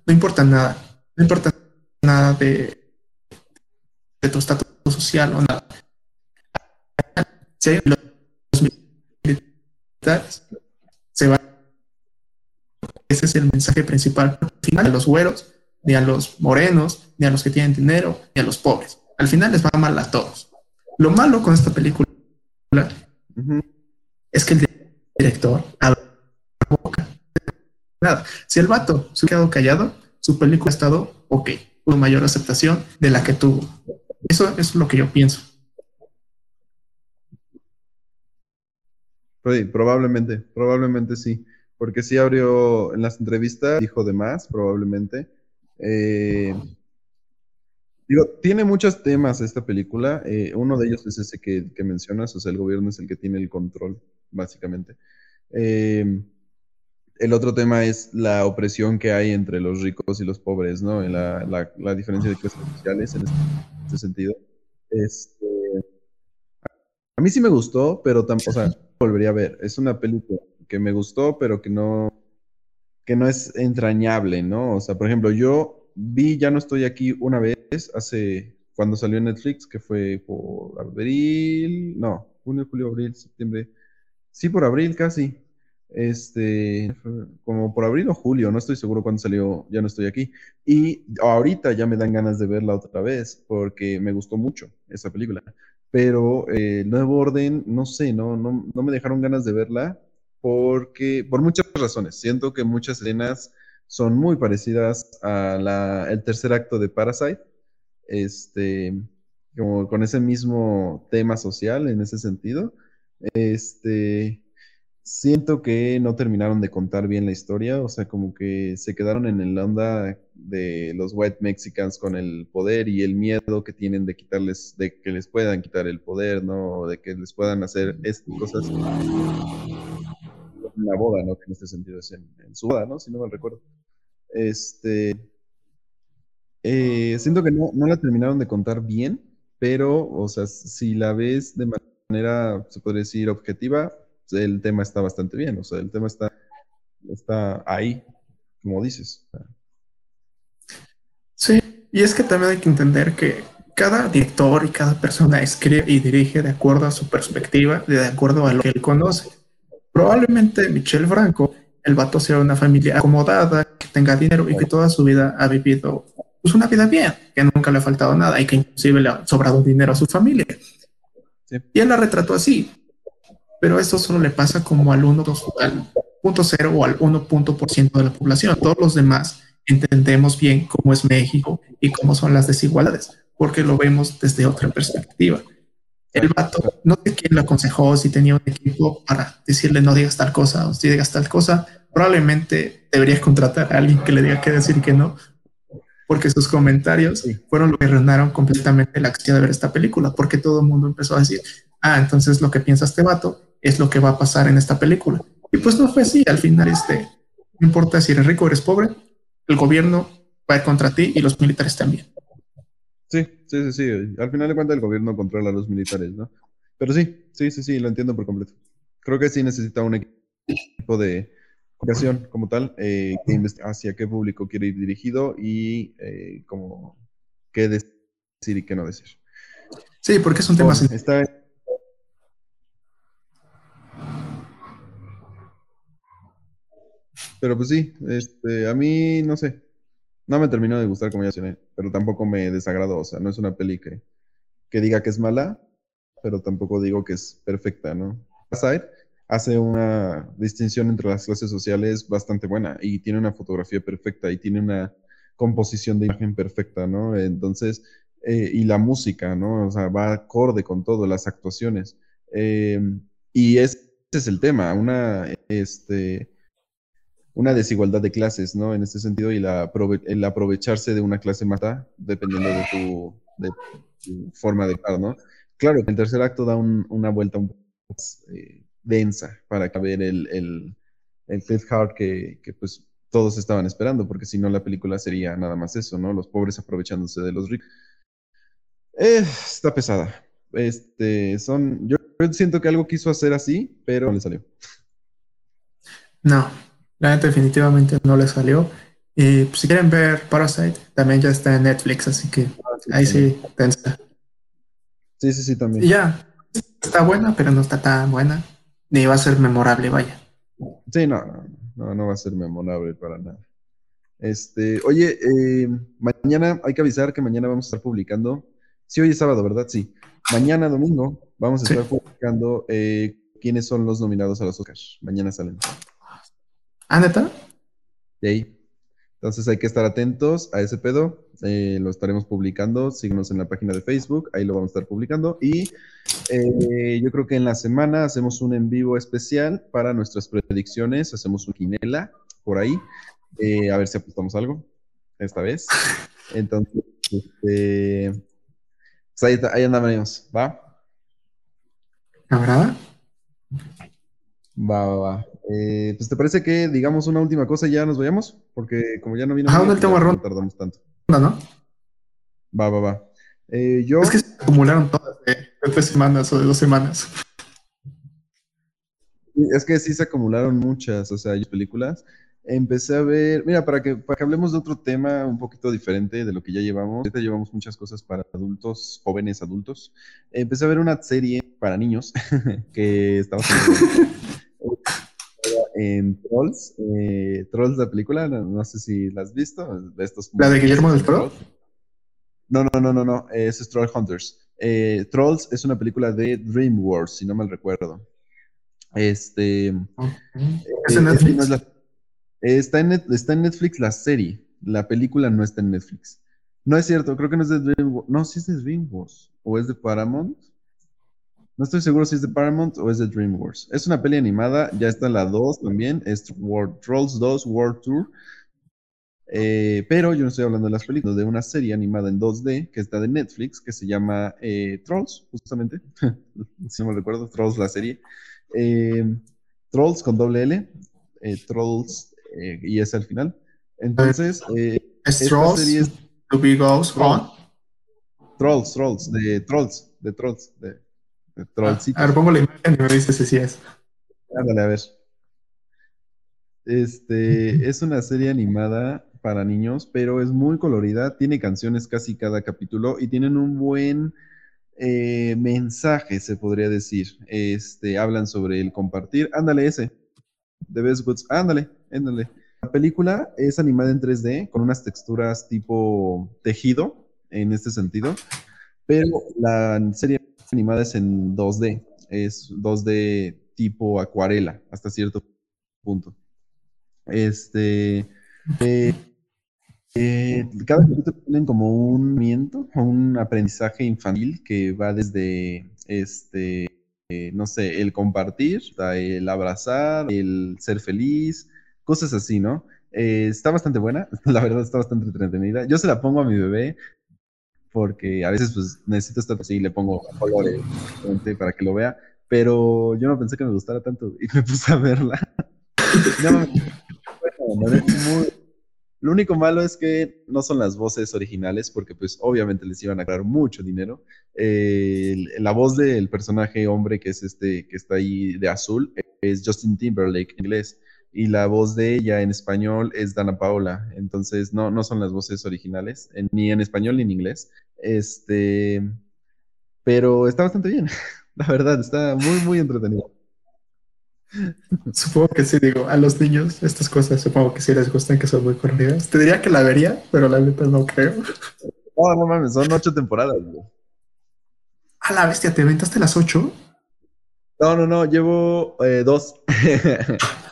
No importa nada. No importa nada de, de tu estatus social o nada. Si hay los militares, se va. Ese es el mensaje principal. Al final, a los güeros, ni a los morenos, ni a los que tienen dinero, ni a los pobres. Al final les va mal a todos. Lo malo con esta película es que el director boca nada. Si el vato se ha quedado callado, su película ha estado ok, con mayor aceptación de la que tuvo. Eso es lo que yo pienso. probablemente, probablemente sí, porque sí abrió en las entrevistas, dijo de más, probablemente. Eh, tiene muchos temas esta película. Eh, uno de ellos es ese que, mencionas, o sea, el gobierno es el que tiene el control, básicamente. Eh, el otro tema es la opresión que hay entre los ricos y los pobres, ¿no? La, la, diferencia de clases sociales en este, sentido. Este, a mí sí me gustó, pero tampoco, sea, volvería a ver. Es una película que me gustó, pero que no, que no es entrañable, ¿no? O sea, por ejemplo, yo vi Ya no estoy aquí una vez, hace, cuando salió Netflix, que fue por abril, no, junio, julio, abril, septiembre. Sí, por abril casi este, como por abril o julio, no estoy seguro cuándo salió, ya no estoy aquí. Y ahorita ya me dan ganas de verla otra vez, porque me gustó mucho esa película. Pero eh, Nuevo Orden, no sé, no, no, no me dejaron ganas de verla porque, por muchas razones. Siento que muchas escenas son muy parecidas a la, el tercer acto de Parasite, este, como con ese mismo tema social en ese sentido. Este, siento que no terminaron de contar bien la historia, o sea, como que se quedaron en la onda de los white mexicans con el poder y el miedo que tienen de quitarles, de que les puedan quitar el poder, ¿no? De que les puedan hacer estas cosas la boda, ¿no? En este sentido es en, su boda, ¿no? Si no mal recuerdo. Este, eh, siento que no, no la terminaron de contar bien pero, o sea, si la ves de manera, se podría decir, objetiva, el tema está bastante bien, o sea, el tema está, está ahí, como dices. Sí, y es que también hay que entender que cada director y cada persona escribe y dirige de acuerdo a su perspectiva, de acuerdo a lo que él conoce. Probablemente Michel Franco, el vato sea una familia acomodada, que tenga dinero y que toda su vida ha vivido pues, una vida bien, que nunca le ha faltado nada y que inclusive le ha sobrado dinero a su familia. Y él la retrató así. Pero esto solo le pasa como al 1.0 o al 1% de la población. Todos los demás entendemos bien cómo es México y cómo son las desigualdades, porque lo vemos desde otra perspectiva. El vato, no sé quién le aconsejó, si tenía un equipo para decirle no digas tal cosa o si digas tal cosa, probablemente deberías contratar a alguien que le diga qué decir que no, porque sus comentarios fueron lo que arruinaron completamente la acción de ver esta película, porque todo el mundo empezó a decir, ah, entonces lo que piensa este vato es lo que va a pasar en esta película. Y pues no fue así, al final este, no importa si eres rico o eres pobre, el gobierno va a ir contra ti y los militares también. Sí, sí, sí, sí. Al final de cuentas el gobierno controla a los militares, ¿no? Pero sí, sí, sí, sí, lo entiendo por completo. Creo que sí necesita un equipo de comunicación como tal, eh, que hacia qué público quiere ir dirigido y eh, como qué decir y qué no decir. Sí, porque es un tema... Está... Pero pues sí, este, a mí no sé, no me terminó de gustar como ya mencioné, pero tampoco me desagradó. O sea, no es una peli que, diga que es mala, pero tampoco digo que es perfecta, ¿no? Aside hace una distinción entre las clases sociales bastante buena y tiene una fotografía perfecta y tiene una composición de imagen perfecta, ¿no? Entonces, eh, y la música, ¿no? O sea, va acorde con todo, las actuaciones. Eh, y ese es el tema, una, este, una desigualdad de clases, ¿no? En este sentido, y la el aprovecharse de una clase mata, dependiendo de tu, forma de estar, ¿no? Claro, el tercer acto da una vuelta un poco más eh, densa para ver el, el, el cliffhanger que, que, pues todos estaban esperando, porque si no la película sería nada más eso, ¿no? Los pobres aprovechándose de los ricos. Eh, está pesada. Este, son, yo siento que algo quiso hacer así, pero no le salió. No, la neta definitivamente no le salió. Y pues, si quieren ver Parasite, también ya está en Netflix, así que ah, ahí sí, tensa. Sí, sí, sí, también. Y ya, está buena, pero no está tan buena. Ni va a ser memorable, vaya. Sí, no, no, no, va a ser memorable para nada. Este, oye, eh, mañana hay que avisar que mañana vamos a estar publicando. Sí, hoy es sábado, ¿verdad? Sí. Mañana domingo vamos a estar publicando eh, quiénes son los nominados a los Oscars. Mañana salen. ¿Ah, neta? ahí. Entonces hay que estar atentos a ese pedo. Eh, lo estaremos publicando. Síguenos en la página de Facebook. Ahí lo vamos a estar publicando. Y eh, yo creo que en la semana hacemos un en vivo especial para nuestras predicciones. Hacemos un quinela por ahí. Eh, a ver si apostamos algo esta vez. Entonces, este, pues ahí, ahí andaremos. ¿Va? ¿Habrá? Va, va, va. Eh, pues te parece que digamos una última cosa y ya nos vayamos, porque como ya no vino. Ah, el tema no tardamos tanto. No, ¿no? Va, va, va. Eh, yo... Es que se acumularon todas de, tres semanas o de dos semanas. Es que sí se acumularon muchas, o sea, películas. Empecé a ver, mira, para que, para que hablemos de otro tema un poquito diferente de lo que ya llevamos. Ahorita llevamos muchas cosas para adultos, jóvenes adultos. Empecé a ver una serie para niños que estaba en Trolls, eh, Trolls la película, no, sé si la has visto. Estos ¿La de Guillermo del Toro? No, no, no, no, no, es Troll Hunters. Eh, Trolls es una película de DreamWorks, si no mal recuerdo. Este. ¿Es en eh, Netflix? está, en, está en Netflix la serie. La película no está en Netflix. No es cierto, creo que no es de DreamWorks. No, sí es de DreamWorks. ¿O es de Paramount? No estoy seguro si es de Paramount o es de DreamWorks. Es una peli animada, ya está la 2 también, es World, Trolls 2 World Tour. Eh, pero yo no estoy hablando de las películas, de una serie animada en 2D que está de Netflix, que se llama eh, Trolls, justamente. si no me recuerdo, Trolls la serie. Eh, Trolls con doble L, Trolls y es al final. Entonces, ¿Es Trolls? Serie es... To be goes on. Trolls, Trolls, de Trolls, de Trolls, de, de Trollcitos. A ver, pongo la imagen y me dices si sí es. Ándale, a ver. Este es una serie animada para niños, pero es muy colorida, tiene canciones casi cada capítulo y tienen un buen eh, mensaje, se podría decir. Este, hablan sobre el compartir. Ándale, ese. The Best Goods. Ándale, ándale. La película es animada en 3D con unas texturas tipo tejido en este sentido, pero la serie animada es en 2D, es 2D tipo acuarela hasta cierto punto. Este, eh, eh, cada capítulo tienen como un miento, un aprendizaje infantil que va desde, este, eh, no sé, el compartir, el abrazar, el ser feliz, cosas así, ¿no? está bastante buena, la verdad está bastante entretenida. Yo se la pongo a mi bebé porque a veces pues necesito estar así y le pongo colores para que lo vea, pero yo no pensé que me gustara tanto y me puse a verla. Lo único malo es que no son las voces originales, porque pues obviamente les iban a ganar mucho dinero. la voz del personaje hombre que es este, que está ahí de azul, es Justin Timberlake en inglés. Y la voz de ella en español es Dana Paula. Entonces no, no son las voces originales, ni en español ni en inglés. Este, pero está bastante bien. La verdad, está muy, muy entretenido. Supongo que sí, digo, a los niños estas cosas supongo que sí les gustan, que son muy corridas. Te diría que la vería, pero la neta no creo. No, no mames, son ocho temporadas. A la bestia, ¿te aventaste las ocho? No, no, no, llevo eh, dos.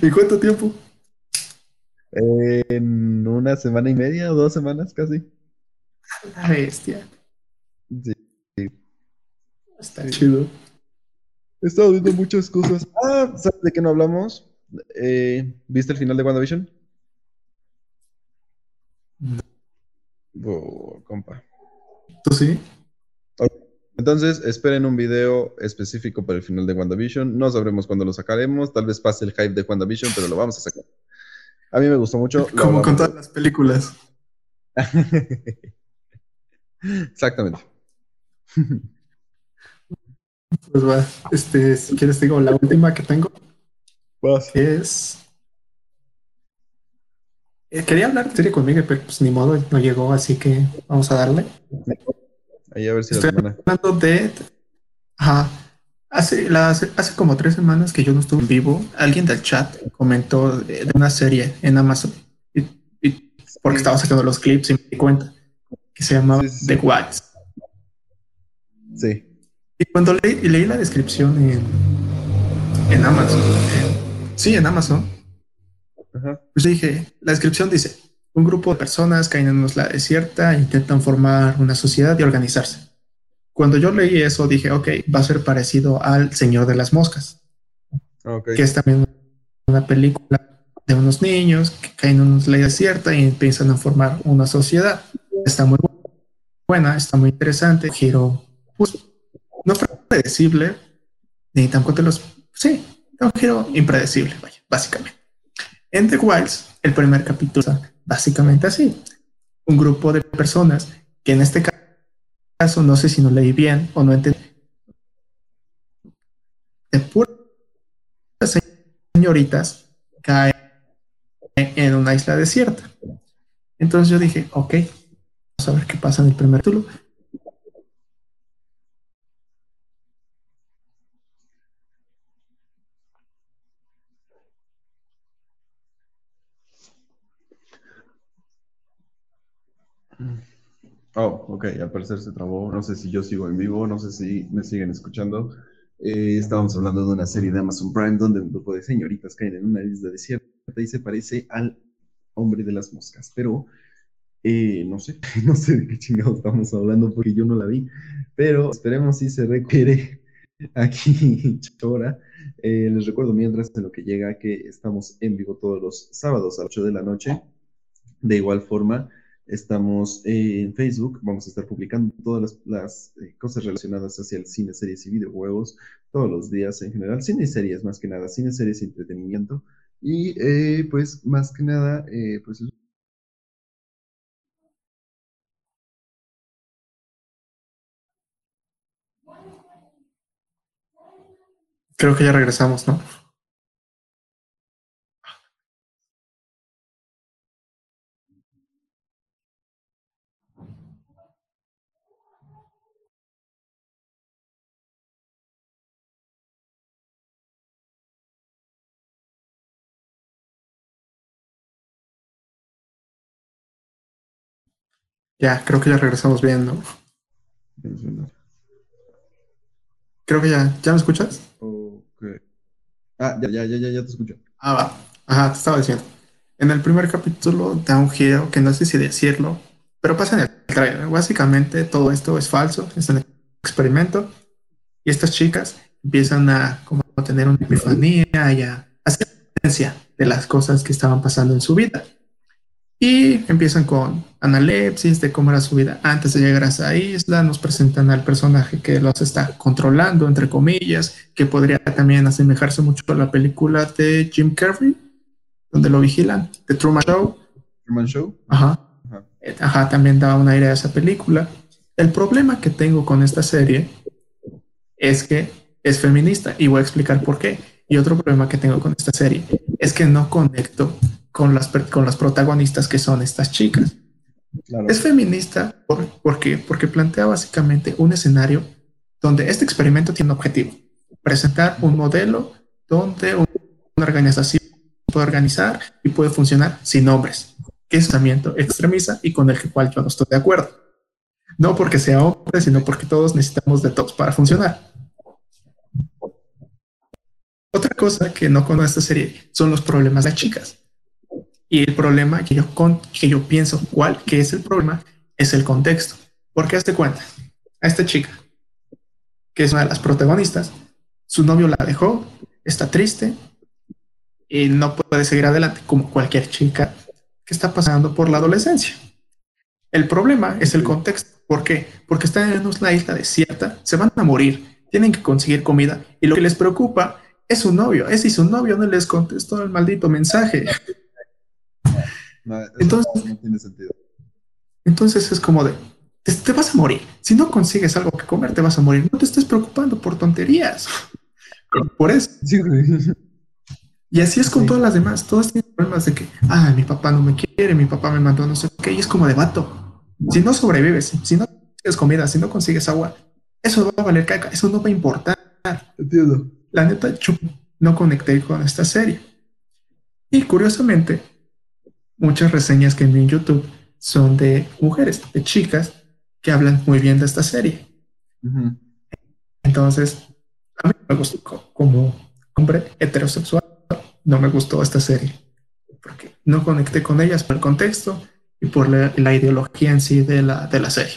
¿Y cuánto tiempo? en una semana y media o dos semanas casi. La bestia. Sí. Está chido. He estado viendo muchas cosas. Ah, ¿sabes de qué no hablamos? Eh, ¿Viste el final de WandaVision? Oh, compa. ¿Tú sí? Entonces, esperen un video específico para el final de WandaVision. No sabremos cuándo lo sacaremos. Tal vez pase el hype de WandaVision, pero lo vamos a sacar. A mí me gustó mucho. Como con todas las películas. Exactamente. Pues va, este, si quieres digo la última que tengo. Es. Eh, quería hablar de serie conmigo, pero pues ni modo, no llegó, así que vamos a darle. Ahí a ver si Estoy hablando de. Ajá. Hace, hace como tres semanas que yo no estuve en vivo, alguien del chat comentó de, una serie en Amazon. Y, porque estaba sacando los clips y me di cuenta que se llamaba The Whites. Sí. Y cuando leí, la descripción en, Amazon, sí, en Amazon, pues dije, la descripción dice, un grupo de personas caen en una isla desierta, intentan formar una sociedad y organizarse. Cuando yo leí eso, dije, ok, va a ser parecido al Señor de las Moscas, que es también una película de unos niños que caen en una isla desierta y empiezan a formar una sociedad. Está muy buena, está muy interesante, giro pues, no fue predecible, ni tampoco los... Sí, un giro impredecible, vaya, básicamente. En The Wilds, el primer capítulo básicamente así. Un grupo de personas que en este caso no sé si no leí bien o no entendí. De puras señoritas caen en una isla desierta. Entonces yo dije, ok, vamos a ver qué pasa en el primer capítulo. Oh, ok, al parecer se trabó. No sé si yo sigo en vivo, no sé si me siguen escuchando. Eh, estábamos hablando de una serie de Amazon Prime donde un grupo de señoritas caen en una isla desierta y se parece al hombre de las moscas, pero eh, no sé, no sé de qué chingados estamos hablando porque yo no la vi, pero esperemos si se requiere aquí Chora. Eh, les recuerdo mientras en lo que llega que estamos en vivo todos los sábados a las 8 de la noche. De igual forma, Estamos eh, en Facebook, vamos a estar publicando todas las, las, eh, cosas relacionadas hacia el cine, series y videojuegos todos los días en general, cine y series más que nada, cine, series y entretenimiento. Y eh, pues más que nada, eh, pues... Creo que ya regresamos, ¿no? Ya, creo que ya regresamos bien, ¿no? Creo que ya, ¿ya me escuchas? Ok. Ah, ya, ya, ya, ya, ya te escucho. Ah, va. Ajá, te estaba diciendo. En el primer capítulo da un giro que no sé si decirlo, pero pasa en el trailer. Básicamente todo esto es falso, es un experimento y estas chicas empiezan a como a tener una epifanía y a hacer de las cosas que estaban pasando en su vida. Y empiezan con analepsis de cómo era su vida antes de llegar a esa isla. Nos presentan al personaje que los está controlando, entre comillas, que podría también asemejarse mucho a la película de Jim Carrey, donde lo vigilan, The Truman Show. Truman Show. Ajá. Ajá. Ajá, también daba una idea a esa película. El problema que tengo con esta serie es que es feminista y voy a explicar por qué. Y otro problema que tengo con esta serie es que no conecto con las, con las protagonistas que son estas chicas. Es feminista por, ¿por qué? porque plantea básicamente un escenario donde este experimento tiene un objetivo, presentar un modelo donde una organización puede organizar y puede funcionar sin hombres, que es un pensamiento extremista y con el cual yo no estoy de acuerdo. No porque sea hombre, sino porque todos necesitamos de todos para funcionar. Otra cosa que no conozco esta serie son los problemas de las chicas. Y el problema que yo, que yo pienso, ¿cuál que es el problema? Es el contexto. Porque hazte cuenta, a esta chica, que es una de las protagonistas, su novio la dejó, está triste y no puede seguir adelante como cualquier chica que está pasando por la adolescencia. El problema es el contexto. ¿Por qué? Porque están en una isla desierta, se van a morir, tienen que conseguir comida y lo que les preocupa es su novio. Es si su novio no les contestó el maldito mensaje. No, Entonces- no tiene sentido. Entonces es como de, te, te vas a morir. Si no consigues algo que comer, te vas a morir. No te estés preocupando por tonterías. Por eso. Sí, güey. Y así es con Sí. todas las demás. Todas tienen problemas de que, ah, mi papá no me quiere, mi papá me mandó no sé qué. Y es como de vato. Si no sobrevives, si no consigues comida, si no consigues agua, eso va a valer caca. Eso no va a importar. Entiendo. La neta, yo no conecté con esta serie. Y curiosamente, muchas reseñas que vi en YouTube son de mujeres, de chicas que hablan muy bien de esta serie. Entonces, a mí me gustó co- como hombre heterosexual, no me gustó esta serie porque no conecté con ellas por el contexto y por la, la ideología en sí de la, de la serie.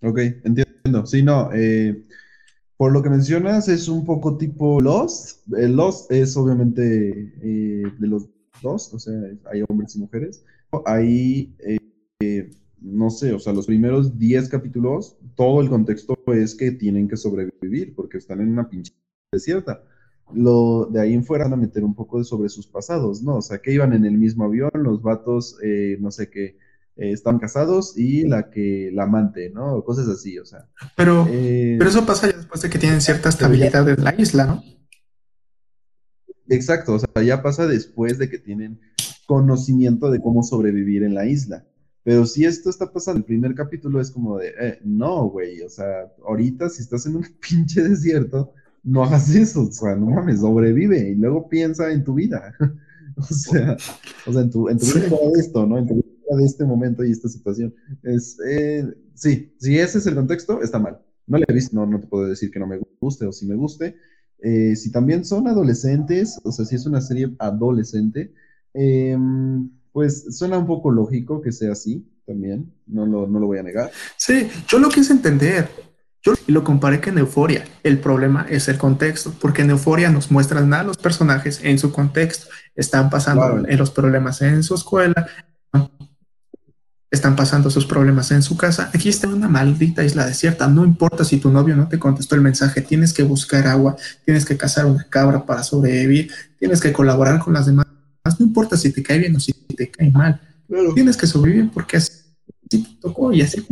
Ok, entiendo. Sí, no. eh, por lo que mencionas, es un poco tipo Lost. Eh, Lost es obviamente eh, de los dos, o sea, hay hombres y mujeres. Ahí, eh, eh, no sé, o sea, los primeros 10 capítulos, todo el contexto es que tienen que sobrevivir porque están en una pinche desierta. Lo de ahí en fuera van a meter un poco de sobre sus pasados, ¿no? O sea, que iban en el mismo avión, los vatos, eh, no sé qué, eh, estaban casados y la que, la amante, ¿no? Cosas así, o sea. Pero, eh, pero eso pasa ya después de que tienen cierta estabilidad en la isla, ¿no? Exacto, o sea, ya pasa después de que tienen conocimiento de cómo sobrevivir en la isla. Pero si esto está pasando, el primer capítulo es como de, eh, no, güey, o sea, ahorita si estás en un pinche desierto, no hagas eso, o sea, no mames, sobrevive y luego piensa en tu vida. o sea, o sea, en tu, en tu vida de esto, ¿no? En tu vida de este momento y esta situación. Es, eh, sí, si ese es el contexto, está mal. No le he visto, no, no te puedo decir que no me guste o si me guste. Eh, si también son adolescentes, o sea, si es una serie adolescente, eh, pues suena un poco lógico que sea así también, no lo, no lo voy a negar. Sí, yo lo quise entender. Yo lo comparé con Euforia. El problema es el contexto, porque en Euforia nos muestran a los personajes en su contexto. Están pasando Claro. en los problemas en su escuela, están pasando sus problemas en su casa. Aquí está una maldita isla desierta. No importa si tu novio no te contestó el mensaje, tienes que buscar agua, tienes que cazar una cabra para sobrevivir, tienes que colaborar con las demás. No importa si te cae bien o si te cae mal, Claro, tienes que sobrevivir porque así te tocó y así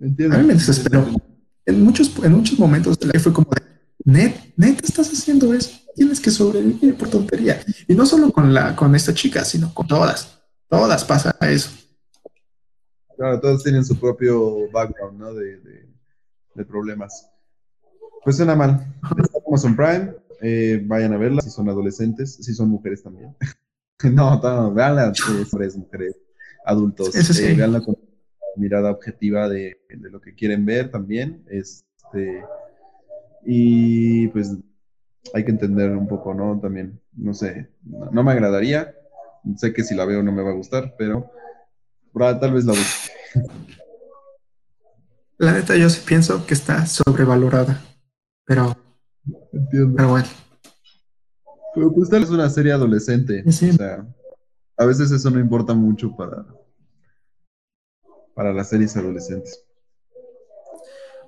entiendo. A mí me desesperó. En muchos, en muchos momentos de la fue como de, net, net estás haciendo eso. Tienes que sobrevivir por tontería. Y no solo con la, con esta chica, sino con todas. Todas pasa eso. Claro, todos tienen su propio background, ¿no? De, de, problemas. Pues suena mal. Está Amazon Prime. Eh, vayan a verla si son adolescentes, si son mujeres también. no, no, veanla, hombres, mujeres, adultos. Eh, veanla con mirada objetiva de, de, lo que quieren ver también. Este, y pues hay que entender un poco, ¿no? También, no sé, no, me agradaría. Sé que si la veo no me va a gustar, pero tal vez la busque. La neta, yo sí pienso que está sobrevalorada, pero, Entiendo. pero bueno. Pero pues tal es una serie adolescente. O sea, a veces eso no importa mucho para, para las series adolescentes.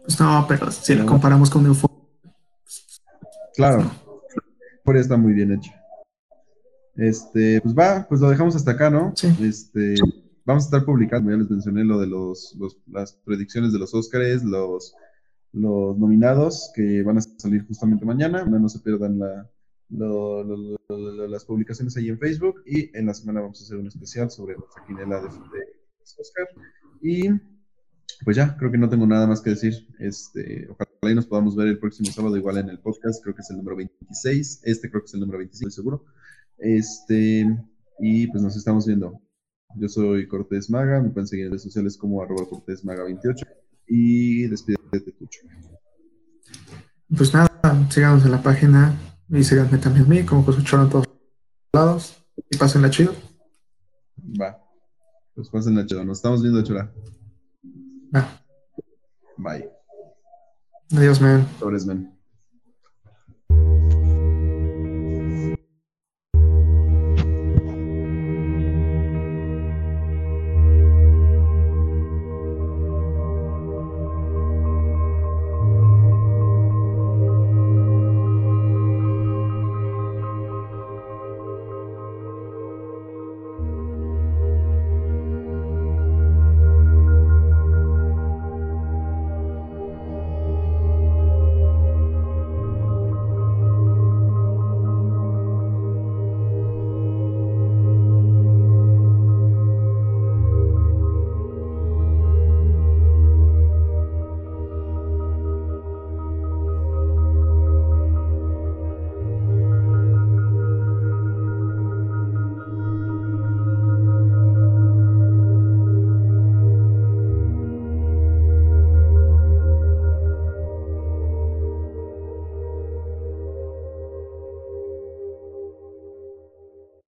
Pues no, pero si la comparamos con Euphoria. Claro, Euphoria está muy bien hecha. Este, pues va, pues lo dejamos hasta acá, ¿no? Sí. Este, vamos a estar publicando, ya les mencioné lo de los, las predicciones de los Óscares, los, los nominados que van a salir justamente mañana, no se pierdan la, las publicaciones ahí en Facebook y en la semana vamos a hacer un especial sobre nuestra quinela de, de, Oscar. Y pues ya, creo que no tengo nada más que decir. Este, ojalá y nos podamos ver el próximo sábado igual en el podcast, creo que es el número 26, este creo que es el número 26, estoy seguro. Este, y pues nos estamos viendo. Yo soy Cortés Maga, me pueden seguir en redes sociales como arroba Cortés Maga 28 y despídete Tucho. Pues nada, sigamos en la página y síganme también a mí, como pues en todos lados. Y pasen la chido. Va. Pues pasen la chido. Nos estamos viendo, chula. Va. Bye. Adiós, man. Sobres, man.